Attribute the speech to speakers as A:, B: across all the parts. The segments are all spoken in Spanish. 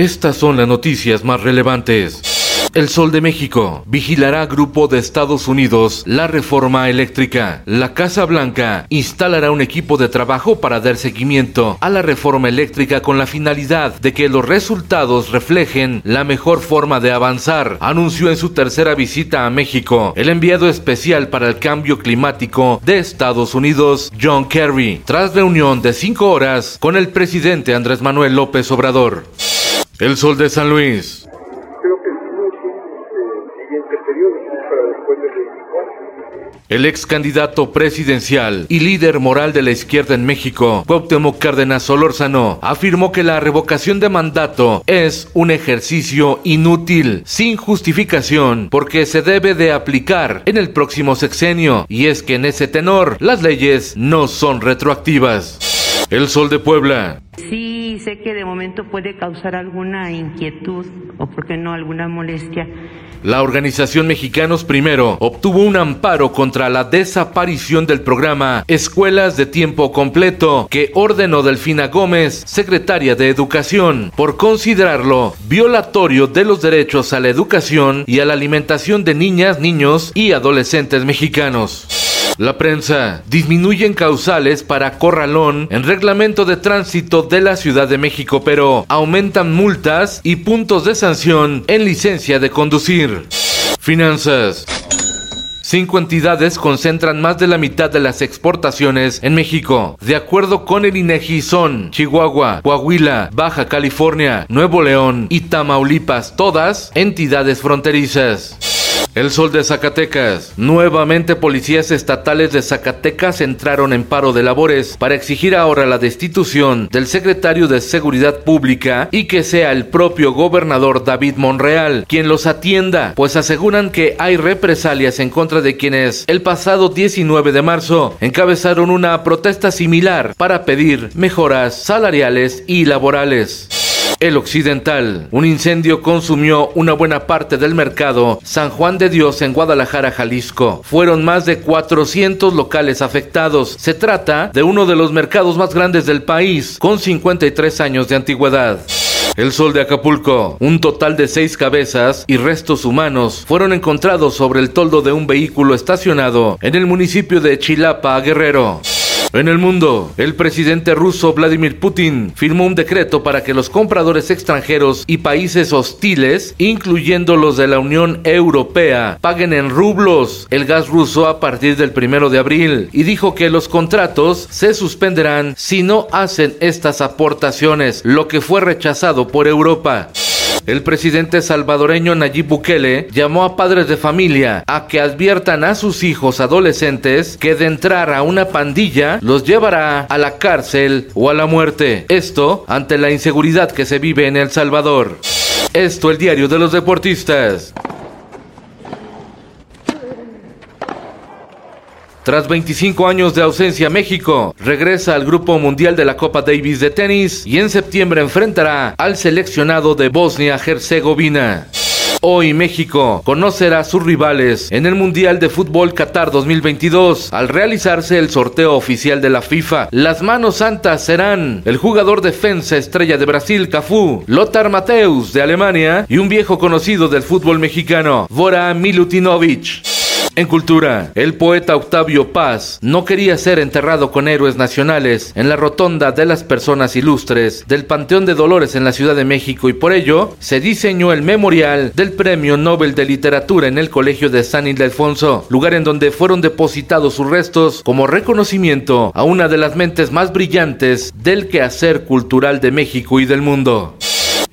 A: Estas son las noticias más relevantes. El Sol de México vigilará Grupo de Estados Unidos la reforma eléctrica. La Casa Blanca instalará un equipo de trabajo para dar seguimiento a la reforma eléctrica con la finalidad de que los resultados reflejen la mejor forma de avanzar, anunció en su tercera visita a México el enviado especial para el cambio climático de Estados Unidos, John Kerry, tras reunión de cinco horas con el presidente Andrés Manuel López Obrador. El Sol de San Luis.
B: creo que sí no tiene el siguiente periodo para después del 24.
A: El ex candidato presidencial y líder moral de la izquierda en México, Cuauhtémoc Cárdenas Solórzano, afirmó que la revocación de mandato es un ejercicio inútil, sin justificación, porque se debe de aplicar en el próximo sexenio, y es que en ese tenor las leyes no son retroactivas. El Sol de Puebla.
C: Sí, sé que de momento puede causar alguna inquietud o, por qué no, alguna molestia.
A: La organización Mexicanos Primero obtuvo un amparo contra la desaparición del programa Escuelas de Tiempo Completo que ordenó Delfina Gómez, secretaria de Educación, por considerarlo violatorio de los derechos a la educación y a la alimentación de niñas, niños y adolescentes mexicanos. La prensa. Disminuyen causales para corralón en reglamento de tránsito de la Ciudad de México, pero aumentan multas y puntos de sanción en licencia de conducir. Finanzas. Cinco entidades concentran más de la mitad de las exportaciones en México. De acuerdo con el INEGI son Chihuahua, Coahuila, Baja California, Nuevo León y Tamaulipas, todas entidades fronterizas. El Sol de Zacatecas. Nuevamente policías estatales de Zacatecas entraron en paro de labores para exigir ahora la destitución del secretario de Seguridad Pública y que sea el propio gobernador David Monreal quien los atienda, pues aseguran que hay represalias en contra de quienes el pasado 19 de marzo encabezaron una protesta similar para pedir mejoras salariales y laborales. El Occidental. Un incendio consumió una buena parte del mercado San Juan de Dios en Guadalajara, Jalisco. Fueron más de 400 locales afectados. Se trata de uno de los mercados más grandes del país, con 53 años de antigüedad. El Sol de Acapulco. Un total de seis cabezas y restos humanos fueron encontrados sobre el toldo de un vehículo estacionado en el municipio de Chilapa, Guerrero. En el mundo, el presidente ruso Vladimir Putin firmó un decreto para que los compradores extranjeros y países hostiles, incluyendo los de la Unión Europea, paguen en rublos el gas ruso a partir del primero de abril y dijo que los contratos se suspenderán si no hacen estas aportaciones, lo que fue rechazado por Europa. El presidente salvadoreño Nayib Bukele llamó a padres de familia a que adviertan a sus hijos adolescentes que de entrar a una pandilla los llevará a la cárcel o a la muerte. Esto ante la inseguridad que se vive en El Salvador. Esto el diario de los deportistas. Tras 25 años de ausencia, México regresa al Grupo Mundial de la Copa Davis de tenis y en septiembre enfrentará al seleccionado de Bosnia-Herzegovina. Hoy México conocerá a sus rivales en el Mundial de Fútbol Qatar 2022 al realizarse el sorteo oficial de la FIFA. Las manos santas serán el jugador defensa estrella de Brasil Cafú, Lothar Mateus de Alemania y un viejo conocido del fútbol mexicano, Vora Milutinovic. En cultura, el poeta Octavio Paz no quería ser enterrado con héroes nacionales en la rotonda de las personas ilustres del Panteón de Dolores en la Ciudad de México y por ello se diseñó el memorial del Premio Nobel de Literatura en el Colegio de San Ildefonso, lugar en donde fueron depositados sus restos como reconocimiento a una de las mentes más brillantes del quehacer cultural de México y del mundo.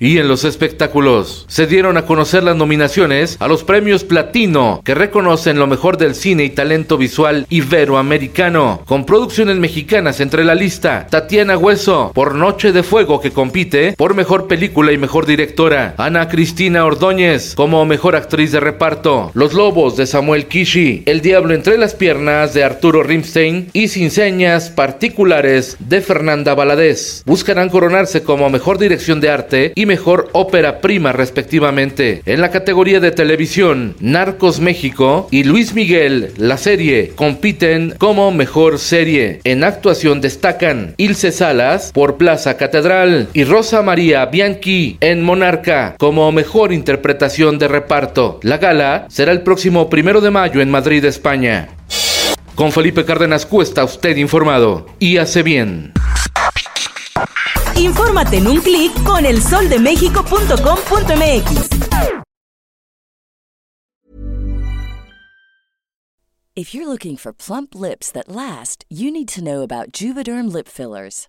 A: Y en los espectáculos se dieron a conocer las nominaciones a los premios Platino, que reconocen lo mejor del cine y talento visual iberoamericano, con producciones mexicanas entre la lista. Tatiana Hueso por Noche de Fuego, que compite por mejor película y mejor directora. Ana Cristina Ordóñez como mejor actriz de reparto. Los Lobos de Samuel Kishi. El Diablo entre las piernas de Arturo Rimstein y Sin señas particulares de Fernanda Valadez. Buscarán coronarse como mejor dirección de arte y mejor ópera prima respectivamente. En la categoría de televisión, Narcos México y Luis Miguel, la serie, compiten como mejor serie. En actuación destacan Ilse Salas por Plaza Catedral y Rosa María Bianchi en Monarca como mejor interpretación de reparto. La gala será el próximo primero de mayo en Madrid, España. Con Felipe Cárdenas Cuesta, usted informado y hace bien.
D: Infórmate en un clic con elsoldemexico.com.mx.
E: If you're looking for plump lips that last, you need to know about Juvederm lip fillers.